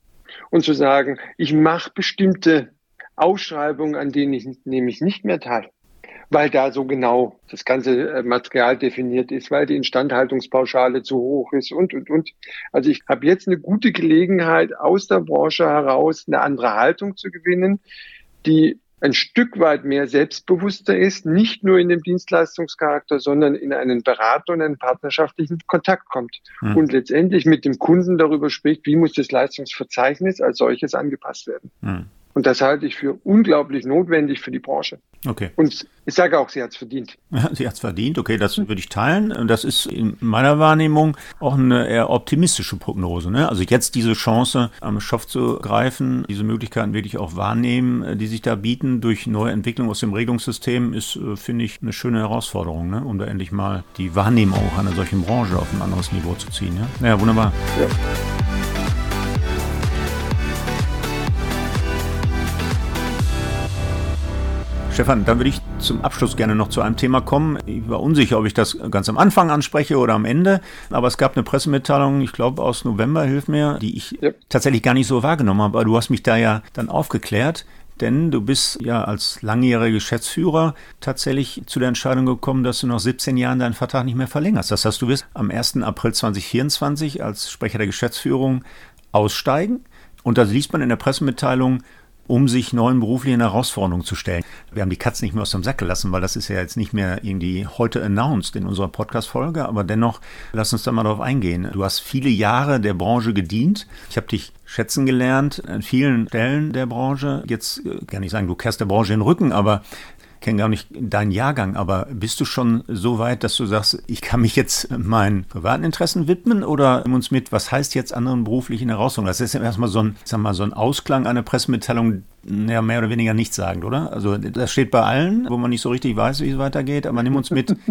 und zu sagen, ich mache bestimmte Ausschreibungen, an denen ich nämlich nicht mehr teil weil da so genau das ganze äh, Material definiert ist, weil die Instandhaltungspauschale zu hoch ist und, und, und. Also ich habe jetzt eine gute Gelegenheit, aus der Branche heraus eine andere Haltung zu gewinnen, die ein Stück weit mehr selbstbewusster ist, nicht nur in dem Dienstleistungscharakter, sondern in einen Berater und einen partnerschaftlichen Kontakt kommt mhm. und letztendlich mit dem Kunden darüber spricht, wie muss das Leistungsverzeichnis als solches angepasst werden. Mhm. Und das halte ich für unglaublich notwendig für die Branche. Okay. Und ich sage auch, sie hat es verdient. Ja, sie hat es verdient, okay, das würde ich teilen. Und das ist in meiner Wahrnehmung auch eine eher optimistische Prognose. Ne? Also jetzt diese Chance am Schopf zu greifen, diese Möglichkeiten wirklich auch wahrnehmen, die sich da bieten durch neue Entwicklungen aus dem Regelungssystem, ist, äh, finde ich, eine schöne Herausforderung, ne? um da endlich mal die Wahrnehmung auch einer solchen Branche auf ein anderes Niveau zu ziehen. Ja, ja wunderbar. Ja. Stefan, dann würde ich zum Abschluss gerne noch zu einem Thema kommen. Ich war unsicher, ob ich das ganz am Anfang anspreche oder am Ende, aber es gab eine Pressemitteilung, ich glaube aus November, hilf mir, die ich ja. tatsächlich gar nicht so wahrgenommen habe, aber du hast mich da ja dann aufgeklärt. Denn du bist ja als langjähriger Geschäftsführer tatsächlich zu der Entscheidung gekommen, dass du nach 17 Jahren deinen Vertrag nicht mehr verlängerst. Das heißt, du wirst am 1. April 2024 als Sprecher der Geschäftsführung aussteigen. Und da liest man in der Pressemitteilung, um sich neuen beruflichen Herausforderungen zu stellen. Wir haben die Katze nicht mehr aus dem Sack gelassen, weil das ist ja jetzt nicht mehr irgendwie heute announced in unserer Podcast-Folge, aber dennoch, lass uns da mal drauf eingehen. Du hast viele Jahre der Branche gedient. Ich habe dich schätzen gelernt an vielen Stellen der Branche. Jetzt äh, kann ich sagen, du kehrst der Branche in den Rücken, aber kenne gar nicht deinen Jahrgang, aber bist du schon so weit, dass du sagst, ich kann mich jetzt meinen privaten Interessen widmen oder nimm uns mit, was heißt jetzt anderen beruflichen Herausforderungen? Das ist ja erstmal so ein, sag mal, so ein Ausklang einer Pressemitteilung, ja, mehr oder weniger nichts sagen, oder? Also das steht bei allen, wo man nicht so richtig weiß, wie es weitergeht, aber nimm uns mit.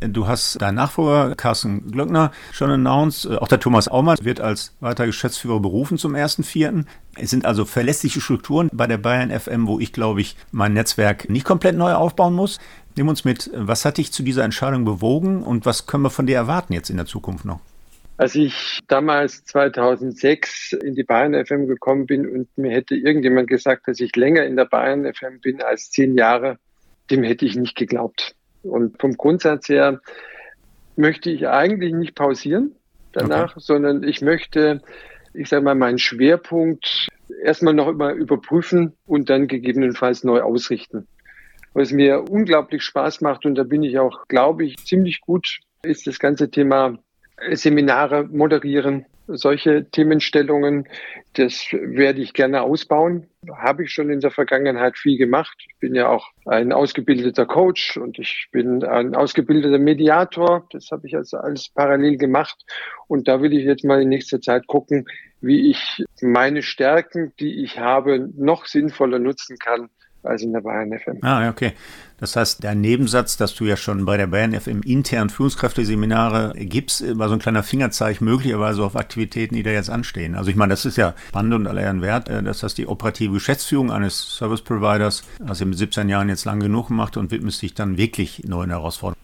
Du hast deinen Nachfolger, Carsten Glöckner, schon announced. Auch der Thomas Aumann wird als weiterer Geschäftsführer berufen zum 1.4. Es sind also verlässliche Strukturen bei der Bayern FM, wo ich, glaube ich, mein Netzwerk nicht komplett neu aufbauen muss. Nimm uns mit, was hat dich zu dieser Entscheidung bewogen und was können wir von dir erwarten jetzt in der Zukunft noch? Als ich damals 2006 in die Bayern FM gekommen bin und mir hätte irgendjemand gesagt, dass ich länger in der Bayern FM bin als zehn Jahre, dem hätte ich nicht geglaubt. Und vom Grundsatz her möchte ich eigentlich nicht pausieren danach, okay. sondern ich möchte, ich sage mal, meinen Schwerpunkt erstmal noch immer überprüfen und dann gegebenenfalls neu ausrichten. Was mir unglaublich Spaß macht und da bin ich auch, glaube ich, ziemlich gut, ist das ganze Thema Seminare moderieren, solche Themenstellungen, das werde ich gerne ausbauen. Habe ich schon in der Vergangenheit viel gemacht. Ich bin ja auch ein ausgebildeter Coach und ich bin ein ausgebildeter Mediator. Das habe ich also alles parallel gemacht. Und da will ich jetzt mal in nächster Zeit gucken, wie ich meine Stärken, die ich habe, noch sinnvoller nutzen kann, als in der Bayern FM. Ah, okay. Das heißt, der Nebensatz, dass du ja schon bei der Bayern FM intern Führungskräfteseminare gibst, war so ein kleiner Fingerzeig möglicherweise auf Aktivitäten, die da jetzt anstehen. Also ich meine, das ist ja spannend und aller Ehren wert, äh, dass das die operative Geschäftsführung eines Service Providers, also mit 17 Jahren jetzt lang genug gemacht und widmest dich dann wirklich neuen Herausforderungen.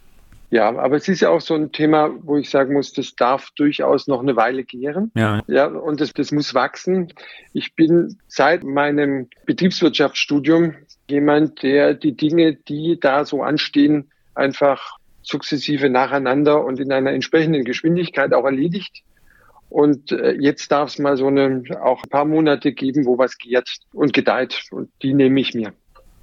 Ja, aber es ist ja auch so ein Thema, wo ich sagen muss, das darf durchaus noch eine Weile gären. Ja. Ja, und das, das muss wachsen. Ich bin seit meinem Betriebswirtschaftsstudium jemand, der die Dinge, die da so anstehen, einfach sukzessive nacheinander und in einer entsprechenden Geschwindigkeit auch erledigt. Und äh, jetzt darf es mal so eine, auch ein paar Monate geben, wo was gärt und gedeiht. Und die nehme ich mir.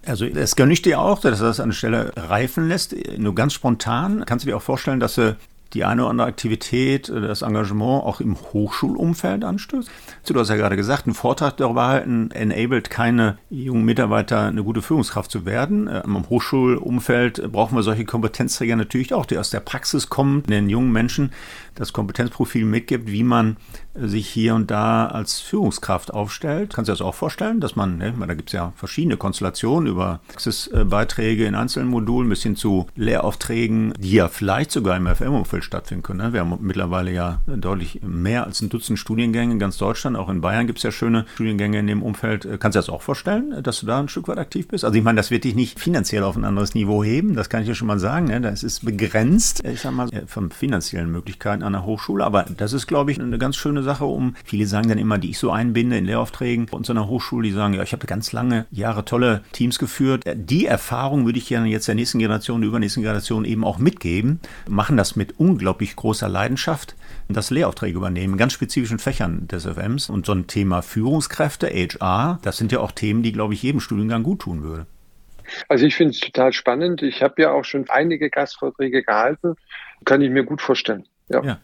Also es gönne ich dir auch, dass er das an der Stelle reifen lässt. Nur ganz spontan. Kannst du dir auch vorstellen, dass du die eine oder andere Aktivität, äh, das Engagement auch im Hochschulumfeld anstößt. Du hast ja gerade gesagt, einen Vortrag darüber halten, enabled keine jungen Mitarbeiter eine gute Führungskraft zu werden. Äh, Im Hochschulumfeld brauchen wir solche Kompetenzträger natürlich auch, die aus der Praxis kommen, den jungen Menschen das Kompetenzprofil mitgibt, wie man sich hier und da als Führungskraft aufstellt. Kannst du dir das auch vorstellen, dass man, ne, da gibt es ja verschiedene Konstellationen über Praxisbeiträge in einzelnen Modulen bis hin zu Lehraufträgen, die ja vielleicht sogar im FM-Umfeld stattfinden können. Ne? Wir haben mittlerweile ja deutlich mehr als ein Dutzend Studiengänge in ganz Deutschland. Auch in Bayern gibt es ja schöne Studiengänge in dem Umfeld. Kannst du dir das auch vorstellen, dass du da ein Stück weit aktiv bist? Also ich meine, das wird dich nicht finanziell auf ein anderes Niveau heben, das kann ich dir schon mal sagen. Ne? Das ist begrenzt, ich sag mal, von finanziellen Möglichkeiten an der Hochschule. Aber das ist, glaube ich, eine ganz schöne Sache, um, viele sagen dann immer, die ich so einbinde in Lehraufträgen bei uns an der Hochschule, die sagen, ja, ich habe ganz lange Jahre tolle Teams geführt. Die Erfahrung würde ich gerne jetzt der nächsten Generation, der übernächsten Generation eben auch mitgeben, machen das mit unglaublich großer Leidenschaft, dass Lehraufträge übernehmen, ganz spezifischen Fächern des FMs. Und so ein Thema Führungskräfte, HR, das sind ja auch Themen, die, glaube ich, jedem Studiengang gut tun würde. Also ich finde es total spannend. Ich habe ja auch schon einige Gastvorträge gehalten. Kann ich mir gut vorstellen. Ja. ja.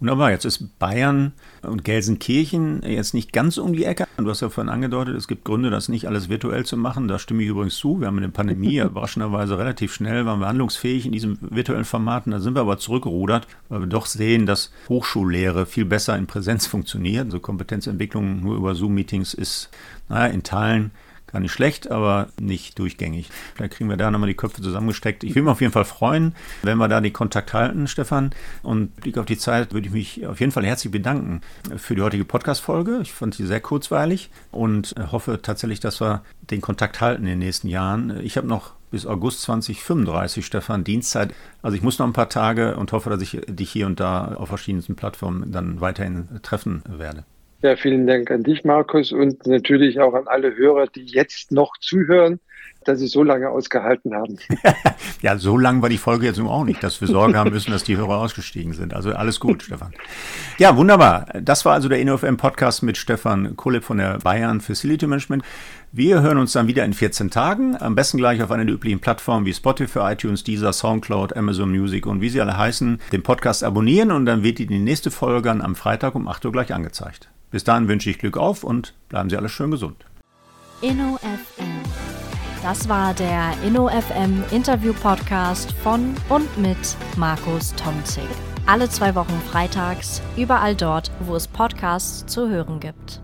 Wunderbar. Jetzt ist Bayern und Gelsenkirchen jetzt nicht ganz um die Ecke. Du hast ja vorhin angedeutet, es gibt Gründe, das nicht alles virtuell zu machen. Da stimme ich übrigens zu. Wir haben in der Pandemie überraschenderweise relativ schnell, waren wir handlungsfähig in diesem virtuellen Formaten. Da sind wir aber zurückgerudert, weil wir doch sehen, dass Hochschullehre viel besser in Präsenz funktioniert. Also Kompetenzentwicklung nur über Zoom-Meetings ist, naja, in Teilen Gar nicht schlecht, aber nicht durchgängig. Vielleicht kriegen wir da nochmal die Köpfe zusammengesteckt. Ich will mich auf jeden Fall freuen, wenn wir da den Kontakt halten, Stefan. Und Blick auf die Zeit würde ich mich auf jeden Fall herzlich bedanken für die heutige Podcast-Folge. Ich fand sie sehr kurzweilig und hoffe tatsächlich, dass wir den Kontakt halten in den nächsten Jahren. Ich habe noch bis August 2035, Stefan, Dienstzeit. Also ich muss noch ein paar Tage und hoffe, dass ich dich hier und da auf verschiedensten Plattformen dann weiterhin treffen werde. Ja, vielen Dank an dich, Markus, und natürlich auch an alle Hörer, die jetzt noch zuhören. dass Sie so lange ausgehalten haben. ja, so lang war die Folge jetzt nun auch nicht, dass wir Sorge haben müssen, dass die Hörer ausgestiegen sind. Also alles gut, Stefan. Ja, wunderbar. Das war also der InnoFM Podcast mit Stefan Kullip von der Bayern Facility Management. Wir hören uns dann wieder in 14 Tagen. Am besten gleich auf einer der üblichen Plattformen wie Spotify, iTunes, Deezer, Soundcloud, Amazon Music und wie sie alle heißen, den Podcast abonnieren und dann wird die nächste Folge dann am Freitag um 8 Uhr gleich angezeigt. Bis dahin wünsche ich Glück auf und bleiben Sie alle schön gesund. InnoFM. Das war der InnoFM Interview Podcast von und mit Markus Tomzig. Alle zwei Wochen freitags, überall dort, wo es Podcasts zu hören gibt.